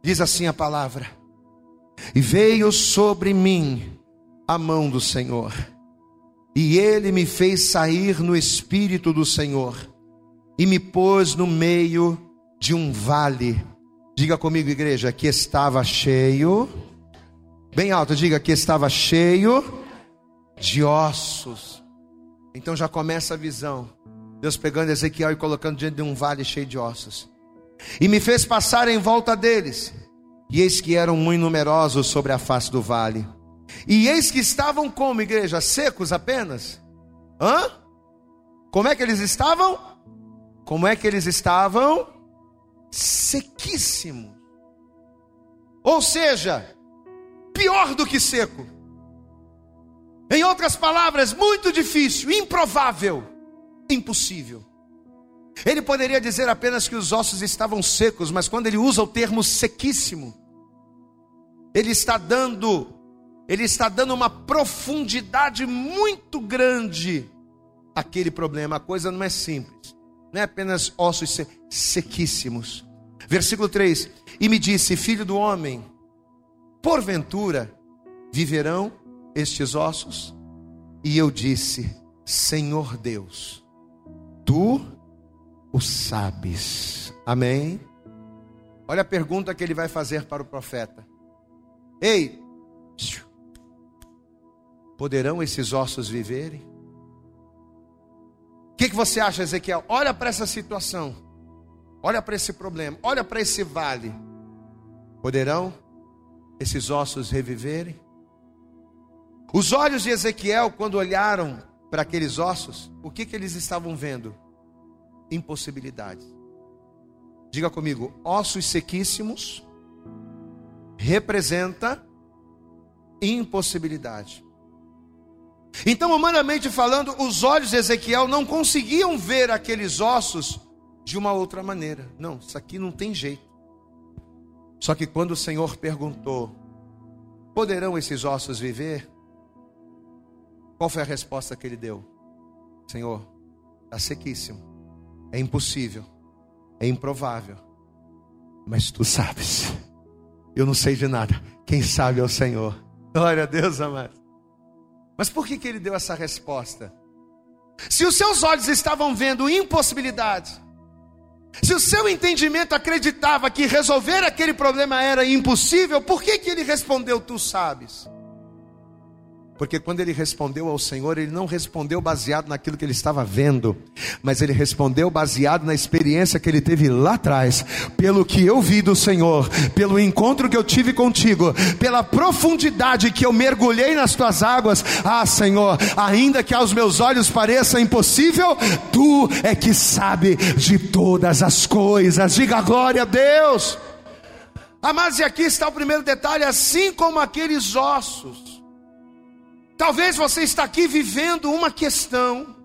Diz assim a palavra: E veio sobre mim a mão do Senhor, e ele me fez sair no espírito do Senhor, e me pôs no meio de um vale. Diga comigo, igreja, que estava cheio, bem alto, diga que estava cheio de ossos. Então já começa a visão. Deus pegando Ezequiel e colocando diante de um vale cheio de ossos. E me fez passar em volta deles. E eis que eram muito numerosos sobre a face do vale. E eis que estavam como, igreja? Secos apenas? Hã? Como é que eles estavam? Como é que eles estavam? Sequíssimos. Ou seja, pior do que seco. Em outras palavras, muito difícil, improvável impossível. Ele poderia dizer apenas que os ossos estavam secos, mas quando ele usa o termo sequíssimo, ele está dando ele está dando uma profundidade muito grande àquele problema. A coisa não é simples, não é apenas ossos sequíssimos. Versículo 3: E me disse, filho do homem, porventura viverão estes ossos? E eu disse, Senhor Deus, tu o sabes. Amém? Olha a pergunta que ele vai fazer para o profeta: Ei, poderão esses ossos viverem? Que, que você acha, Ezequiel? Olha para essa situação, olha para esse problema, olha para esse vale. Poderão esses ossos reviverem? Os olhos de Ezequiel, quando olharam para aqueles ossos, o que, que eles estavam vendo? Impossibilidades. Diga comigo, ossos sequíssimos representa impossibilidade. Então, humanamente falando, os olhos de Ezequiel não conseguiam ver aqueles ossos de uma outra maneira. Não, isso aqui não tem jeito. Só que quando o Senhor perguntou: Poderão esses ossos viver? Qual foi a resposta que ele deu? Senhor, está sequíssimo, é impossível, é improvável, mas tu sabes, eu não sei de nada, quem sabe é o Senhor. Glória a Deus, amado. Mas por que, que ele deu essa resposta? Se os seus olhos estavam vendo impossibilidade, se o seu entendimento acreditava que resolver aquele problema era impossível, por que, que ele respondeu: Tu sabes? Porque quando ele respondeu ao Senhor, ele não respondeu baseado naquilo que ele estava vendo, mas ele respondeu baseado na experiência que ele teve lá atrás, pelo que eu vi do Senhor, pelo encontro que eu tive contigo, pela profundidade que eu mergulhei nas tuas águas. Ah, Senhor, ainda que aos meus olhos pareça impossível, tu é que sabe de todas as coisas. Diga glória a Deus. Amados, e aqui está o primeiro detalhe: assim como aqueles ossos Talvez você está aqui vivendo uma questão,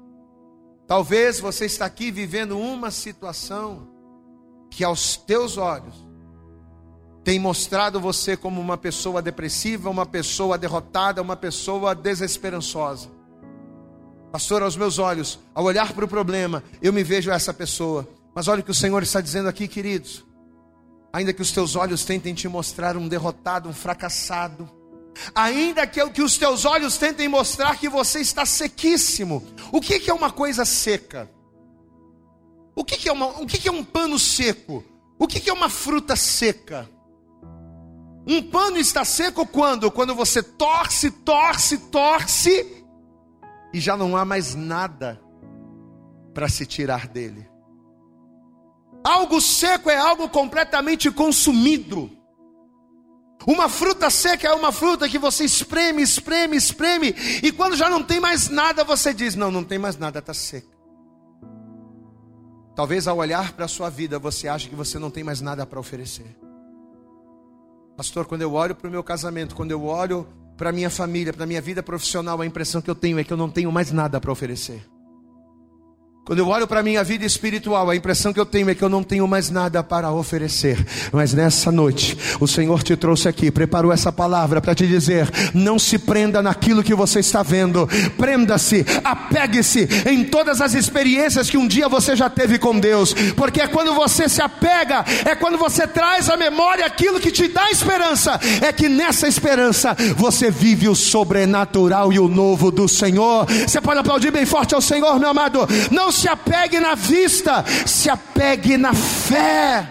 talvez você está aqui vivendo uma situação que aos teus olhos tem mostrado você como uma pessoa depressiva, uma pessoa derrotada, uma pessoa desesperançosa. Pastor, aos meus olhos, ao olhar para o problema, eu me vejo essa pessoa. Mas olha o que o Senhor está dizendo aqui, queridos. Ainda que os teus olhos tentem te mostrar um derrotado, um fracassado, ainda que, que os teus olhos tentem mostrar que você está sequíssimo. O que, que é uma coisa seca? O que, que é, uma, o que, que é um pano seco? O que, que é uma fruta seca? Um pano está seco quando? Quando você torce, torce, torce e já não há mais nada para se tirar dele. Algo seco é algo completamente consumido. Uma fruta seca é uma fruta que você espreme, espreme, espreme, e quando já não tem mais nada, você diz: Não, não tem mais nada, está seca. Talvez ao olhar para a sua vida, você ache que você não tem mais nada para oferecer. Pastor, quando eu olho para o meu casamento, quando eu olho para a minha família, para a minha vida profissional, a impressão que eu tenho é que eu não tenho mais nada para oferecer. Quando eu olho para a minha vida espiritual, a impressão que eu tenho é que eu não tenho mais nada para oferecer. Mas nessa noite, o Senhor te trouxe aqui, preparou essa palavra para te dizer: não se prenda naquilo que você está vendo, prenda-se, apegue-se em todas as experiências que um dia você já teve com Deus, porque é quando você se apega, é quando você traz à memória aquilo que te dá esperança, é que nessa esperança você vive o sobrenatural e o novo do Senhor. Você pode aplaudir bem forte ao Senhor, meu amado. Não se apegue na vista, se apegue na fé.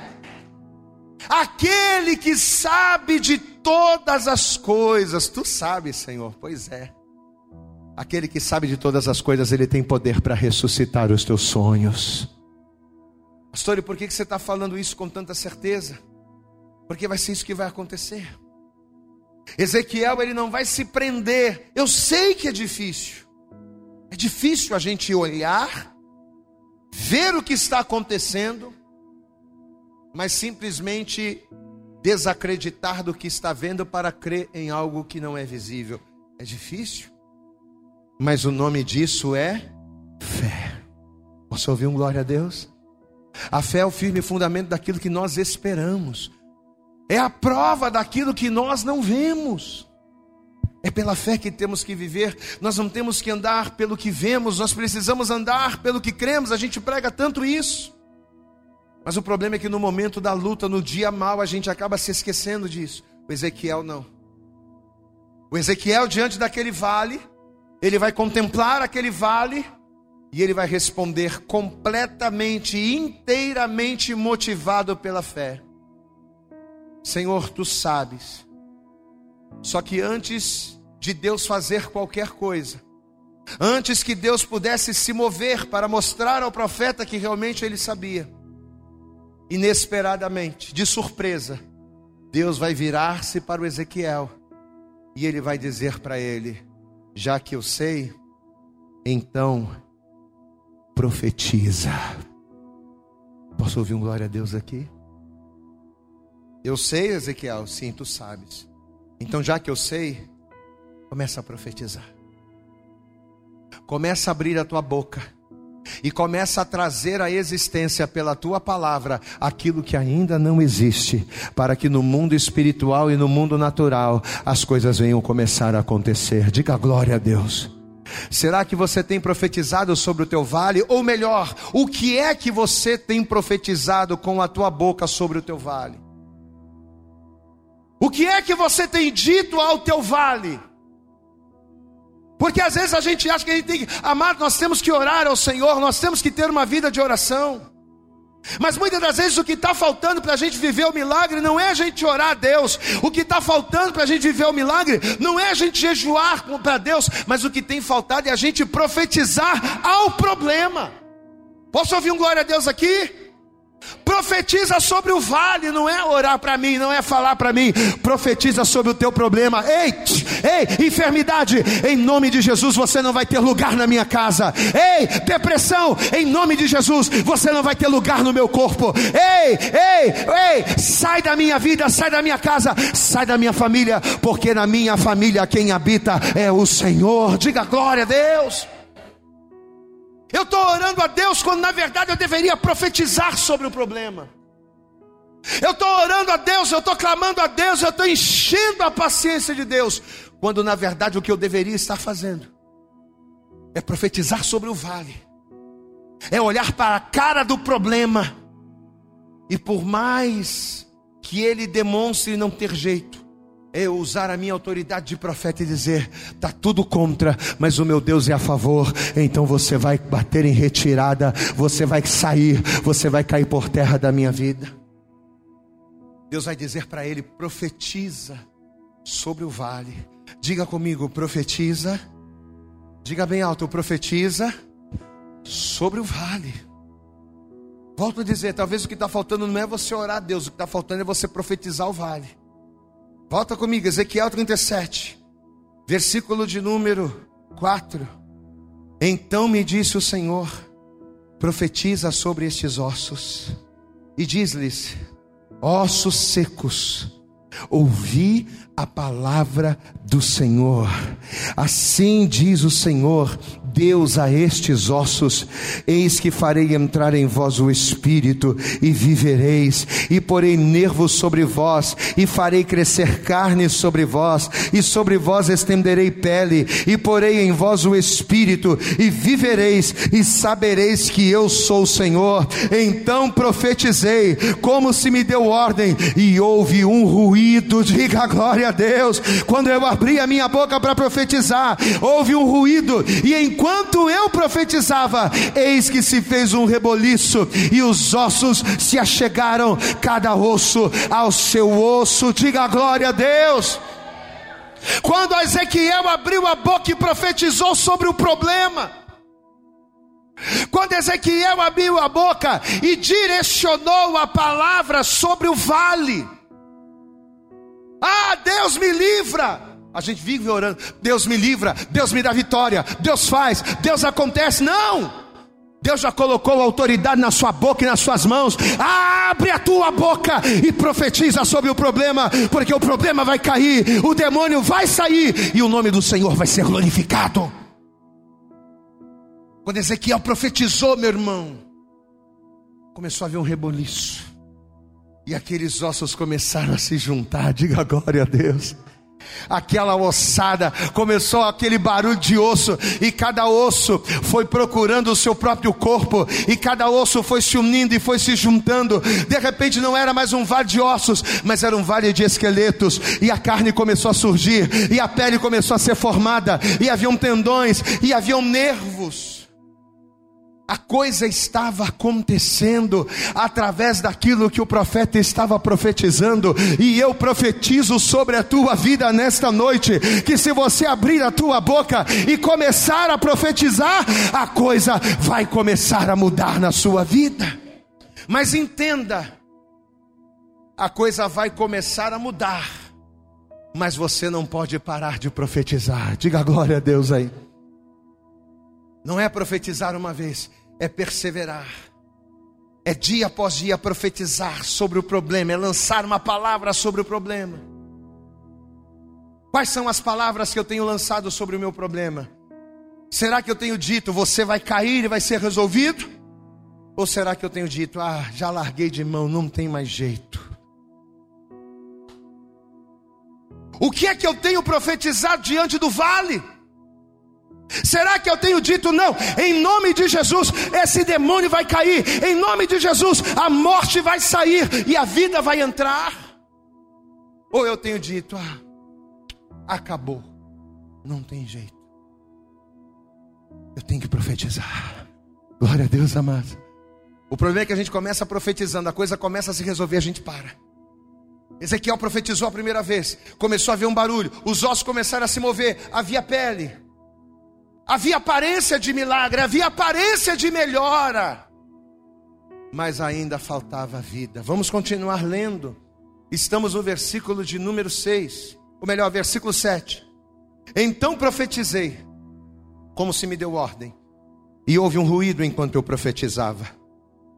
Aquele que sabe de todas as coisas, tu sabes, Senhor, pois é. Aquele que sabe de todas as coisas, ele tem poder para ressuscitar os teus sonhos. Pastor, e por que você está falando isso com tanta certeza? Porque vai ser isso que vai acontecer. Ezequiel, ele não vai se prender. Eu sei que é difícil. É difícil a gente olhar ver o que está acontecendo, mas simplesmente desacreditar do que está vendo para crer em algo que não é visível. É difícil, mas o nome disso é fé. Posso ouvir um glória a Deus? A fé é o firme fundamento daquilo que nós esperamos, é a prova daquilo que nós não vemos. É pela fé que temos que viver, nós não temos que andar pelo que vemos, nós precisamos andar pelo que cremos, a gente prega tanto isso. Mas o problema é que no momento da luta, no dia mal, a gente acaba se esquecendo disso. O Ezequiel não. O Ezequiel, diante daquele vale, ele vai contemplar aquele vale e ele vai responder completamente, inteiramente motivado pela fé. Senhor, tu sabes. Só que antes de Deus fazer qualquer coisa. Antes que Deus pudesse se mover para mostrar ao profeta que realmente ele sabia, inesperadamente, de surpresa, Deus vai virar-se para o Ezequiel e ele vai dizer para ele: Já que eu sei, então profetiza. Posso ouvir um glória a Deus aqui? Eu sei, Ezequiel, sim, tu sabes. Então, já que eu sei, Começa a profetizar. Começa a abrir a tua boca. E começa a trazer à existência pela tua palavra aquilo que ainda não existe, para que no mundo espiritual e no mundo natural as coisas venham começar a acontecer. Diga glória a Deus. Será que você tem profetizado sobre o teu vale? Ou melhor, o que é que você tem profetizado com a tua boca sobre o teu vale? O que é que você tem dito ao teu vale? Porque às vezes a gente acha que a gente tem que, amar, nós temos que orar ao Senhor, nós temos que ter uma vida de oração. Mas muitas das vezes o que está faltando para a gente viver o milagre não é a gente orar a Deus, o que está faltando para a gente viver o milagre não é a gente jejuar para Deus, mas o que tem faltado é a gente profetizar ao problema. Posso ouvir um glória a Deus aqui? Profetiza sobre o vale, não é orar para mim, não é falar para mim. Profetiza sobre o teu problema. Ei, ei, enfermidade, em nome de Jesus você não vai ter lugar na minha casa. Ei, depressão, em nome de Jesus você não vai ter lugar no meu corpo. Ei, ei, ei, sai da minha vida, sai da minha casa, sai da minha família, porque na minha família quem habita é o Senhor. Diga glória a Deus. Eu estou orando a Deus quando na verdade eu deveria profetizar sobre o problema. Eu estou orando a Deus, eu estou clamando a Deus, eu estou enchendo a paciência de Deus, quando na verdade o que eu deveria estar fazendo é profetizar sobre o vale, é olhar para a cara do problema, e por mais que ele demonstre não ter jeito, eu usar a minha autoridade de profeta e dizer: está tudo contra, mas o meu Deus é a favor. Então você vai bater em retirada, você vai sair, você vai cair por terra da minha vida. Deus vai dizer para ele: profetiza sobre o vale. Diga comigo: profetiza. Diga bem alto: profetiza sobre o vale. Volto a dizer: talvez o que está faltando não é você orar a Deus, o que está faltando é você profetizar o vale. Volta comigo, Ezequiel 37, versículo de número 4. Então me disse o Senhor: profetiza sobre estes ossos, e diz-lhes: ossos secos, ouvi a palavra do Senhor. Assim diz o Senhor: Deus a estes ossos: Eis que farei entrar em vós o espírito, e vivereis, e porei nervos sobre vós, e farei crescer carne sobre vós, e sobre vós estenderei pele, e porei em vós o espírito, e vivereis, e sabereis que eu sou o Senhor. Então profetizei, como se me deu ordem, e houve um ruído, diga glória a Deus. Quando eu abri a minha boca para profetizar, houve um ruído, e enquanto eu profetizava, eis que se fez um reboliço, e os ossos se achegaram, cada osso ao seu osso, diga glória a Deus. Quando Ezequiel abriu a boca e profetizou sobre o problema, quando Ezequiel abriu a boca e direcionou a palavra sobre o vale, ah, Deus me livra. A gente vive orando, Deus me livra, Deus me dá vitória, Deus faz, Deus acontece. Não! Deus já colocou autoridade na sua boca e nas suas mãos. Abre a tua boca e profetiza sobre o problema, porque o problema vai cair, o demônio vai sair e o nome do Senhor vai ser glorificado. Quando Ezequiel profetizou, meu irmão, começou a haver um reboliço, e aqueles ossos começaram a se juntar. Diga glória a Deus aquela ossada, começou aquele barulho de osso, e cada osso foi procurando o seu próprio corpo, e cada osso foi se unindo e foi se juntando. De repente não era mais um vale de ossos, mas era um vale de esqueletos, e a carne começou a surgir, e a pele começou a ser formada, e haviam tendões, e haviam nervos. A coisa estava acontecendo através daquilo que o profeta estava profetizando, e eu profetizo sobre a tua vida nesta noite: que se você abrir a tua boca e começar a profetizar, a coisa vai começar a mudar na sua vida. Mas entenda, a coisa vai começar a mudar, mas você não pode parar de profetizar. Diga glória a Deus aí. Não é profetizar uma vez, é perseverar. É dia após dia profetizar sobre o problema, é lançar uma palavra sobre o problema. Quais são as palavras que eu tenho lançado sobre o meu problema? Será que eu tenho dito, você vai cair e vai ser resolvido? Ou será que eu tenho dito, ah, já larguei de mão, não tem mais jeito? O que é que eu tenho profetizado diante do vale? Será que eu tenho dito não? Em nome de Jesus, esse demônio vai cair. Em nome de Jesus, a morte vai sair e a vida vai entrar. Ou eu tenho dito, ah, acabou, não tem jeito. Eu tenho que profetizar. Glória a Deus, amado. O problema é que a gente começa profetizando, a coisa começa a se resolver, a gente para. Ezequiel profetizou a primeira vez, começou a ver um barulho, os ossos começaram a se mover, havia pele. Havia aparência de milagre, havia aparência de melhora, mas ainda faltava vida. Vamos continuar lendo. Estamos no versículo de número 6, ou melhor, versículo 7. Então profetizei, como se me deu ordem, e houve um ruído enquanto eu profetizava,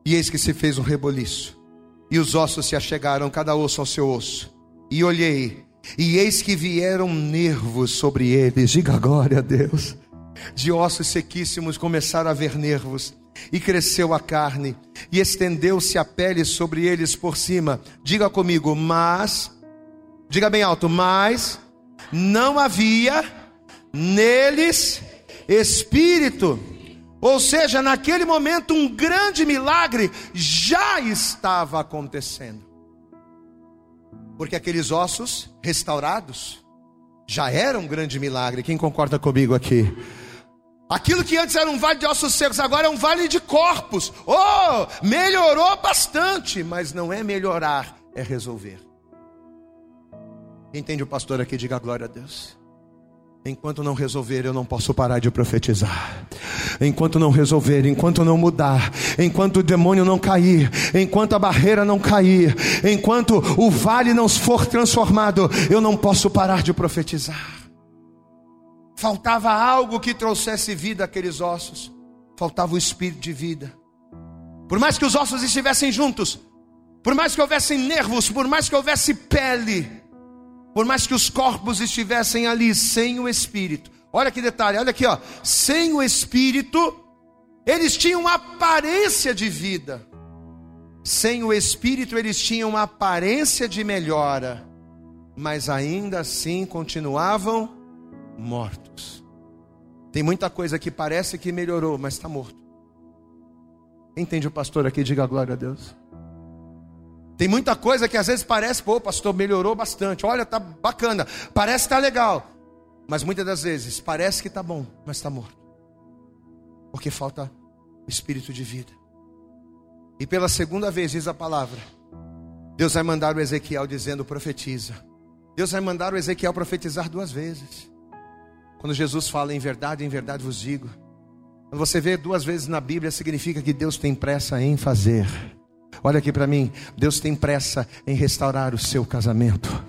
e eis que se fez um reboliço, e os ossos se achegaram, cada osso ao seu osso, e olhei, e eis que vieram nervos sobre eles, diga glória a Deus de ossos sequíssimos começaram a ver nervos, e cresceu a carne, e estendeu-se a pele sobre eles por cima. Diga comigo, mas, diga bem alto, mas não havia neles espírito. Ou seja, naquele momento um grande milagre já estava acontecendo. Porque aqueles ossos restaurados já eram um grande milagre. Quem concorda comigo aqui? Aquilo que antes era um vale de ossos secos, agora é um vale de corpos. Oh, melhorou bastante, mas não é melhorar, é resolver. Entende o pastor aqui? Diga glória a Deus. Enquanto não resolver, eu não posso parar de profetizar. Enquanto não resolver, enquanto não mudar, enquanto o demônio não cair, enquanto a barreira não cair, enquanto o vale não for transformado, eu não posso parar de profetizar. Faltava algo que trouxesse vida àqueles ossos. Faltava o espírito de vida. Por mais que os ossos estivessem juntos, por mais que houvessem nervos, por mais que houvesse pele, por mais que os corpos estivessem ali sem o espírito, Olha que detalhe, olha aqui, ó. Sem o Espírito, eles tinham aparência de vida. Sem o Espírito, eles tinham aparência de melhora, mas ainda assim continuavam mortos. Tem muita coisa que parece que melhorou, mas está morto. Entende o pastor aqui? Diga glória a Deus. Tem muita coisa que às vezes parece, pô, pastor, melhorou bastante. Olha, tá bacana, parece que tá legal. Mas muitas das vezes parece que tá bom, mas está morto. Porque falta o espírito de vida. E pela segunda vez diz a palavra: Deus vai mandar o Ezequiel dizendo: profetiza. Deus vai mandar o Ezequiel profetizar duas vezes. Quando Jesus fala em verdade, em verdade vos digo. Quando você vê duas vezes na Bíblia, significa que Deus tem pressa em fazer. Olha aqui para mim, Deus tem pressa em restaurar o seu casamento.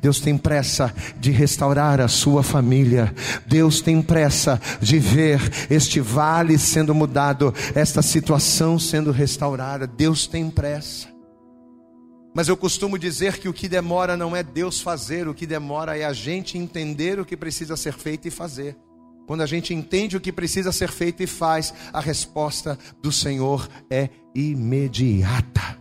Deus tem pressa de restaurar a sua família. Deus tem pressa de ver este vale sendo mudado, esta situação sendo restaurada. Deus tem pressa. Mas eu costumo dizer que o que demora não é Deus fazer, o que demora é a gente entender o que precisa ser feito e fazer. Quando a gente entende o que precisa ser feito e faz, a resposta do Senhor é imediata.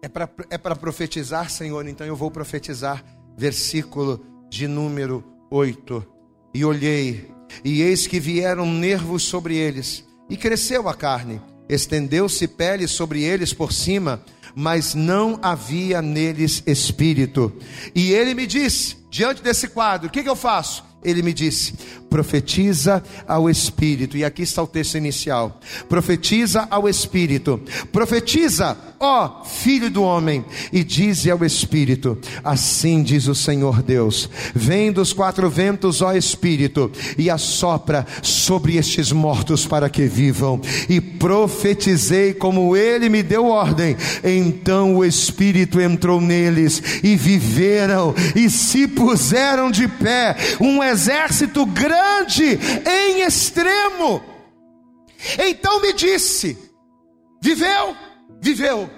É para é profetizar, Senhor, então eu vou profetizar. Versículo de número 8. E olhei, e eis que vieram nervos sobre eles, e cresceu a carne, estendeu-se pele sobre eles por cima, mas não havia neles espírito. E ele me disse, diante desse quadro, o que, que eu faço? Ele me disse: profetiza ao Espírito. E aqui está o texto inicial: profetiza ao Espírito, profetiza, ó filho do homem, e dize ao Espírito: assim diz o Senhor Deus: vem dos quatro ventos, ó Espírito, e assopra sobre estes mortos para que vivam. E profetizei como ele me deu ordem. Então o Espírito entrou neles e viveram e se puseram de pé. Um exército grande grande em extremo. Então me disse: viveu, viveu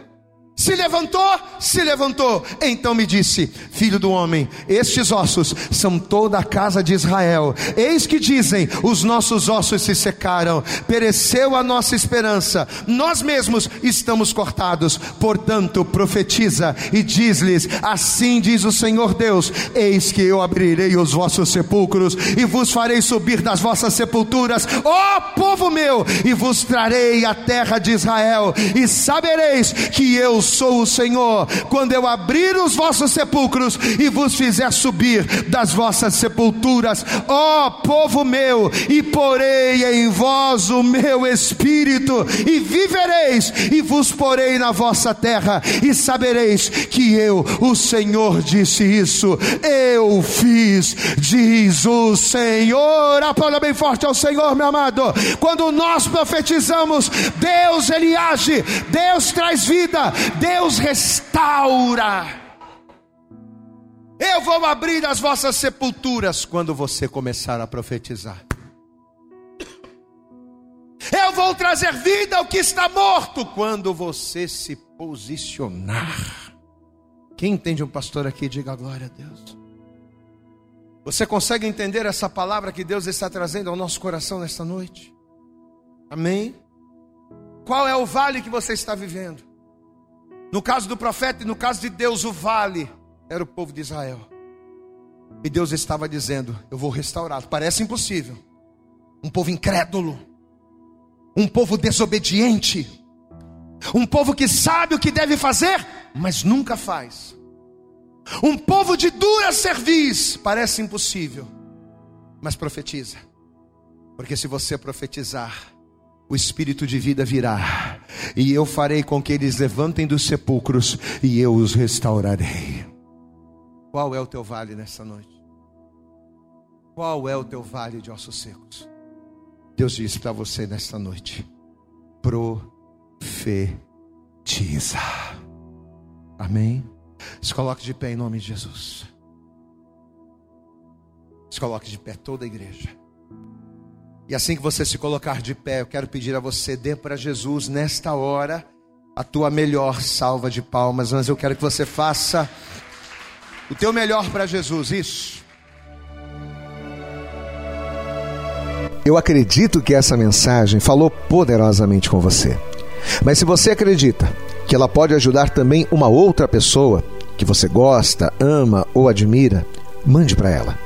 se levantou, se levantou. Então me disse: Filho do homem, estes ossos são toda a casa de Israel. Eis que dizem: Os nossos ossos se secaram, pereceu a nossa esperança, nós mesmos estamos cortados. Portanto, profetiza e diz-lhes: Assim diz o Senhor Deus: Eis que eu abrirei os vossos sepulcros e vos farei subir das vossas sepulturas, ó povo meu, e vos trarei a terra de Israel, e sabereis que eu sou o Senhor, quando eu abrir os vossos sepulcros e vos fizer subir das vossas sepulturas, ó povo meu, e porei em vós o meu espírito, e vivereis, e vos porei na vossa terra, e sabereis que eu, o Senhor, disse isso, eu fiz, diz o Senhor. Aplauda bem forte ao Senhor, meu amado. Quando nós profetizamos, Deus ele age, Deus traz vida, Deus restaura. Eu vou abrir as vossas sepulturas quando você começar a profetizar. Eu vou trazer vida ao que está morto quando você se posicionar. Quem entende um pastor aqui, diga glória a Deus. Você consegue entender essa palavra que Deus está trazendo ao nosso coração nesta noite? Amém? Qual é o vale que você está vivendo? No caso do profeta e no caso de Deus, o vale era o povo de Israel. E Deus estava dizendo: Eu vou restaurar. Parece impossível. Um povo incrédulo, um povo desobediente, um povo que sabe o que deve fazer, mas nunca faz. Um povo de dura cerviz, parece impossível, mas profetiza. Porque se você profetizar, o espírito de vida virá, e eu farei com que eles levantem dos sepulcros, e eu os restaurarei. Qual é o teu vale nessa noite? Qual é o teu vale de ossos secos? Deus diz para você nesta noite: profetiza. Amém? Se coloque de pé em nome de Jesus. Se coloque de pé toda a igreja. E assim que você se colocar de pé, eu quero pedir a você, dê para Jesus nesta hora a tua melhor salva de palmas, mas eu quero que você faça o teu melhor para Jesus, isso. Eu acredito que essa mensagem falou poderosamente com você. Mas se você acredita que ela pode ajudar também uma outra pessoa que você gosta, ama ou admira, mande para ela.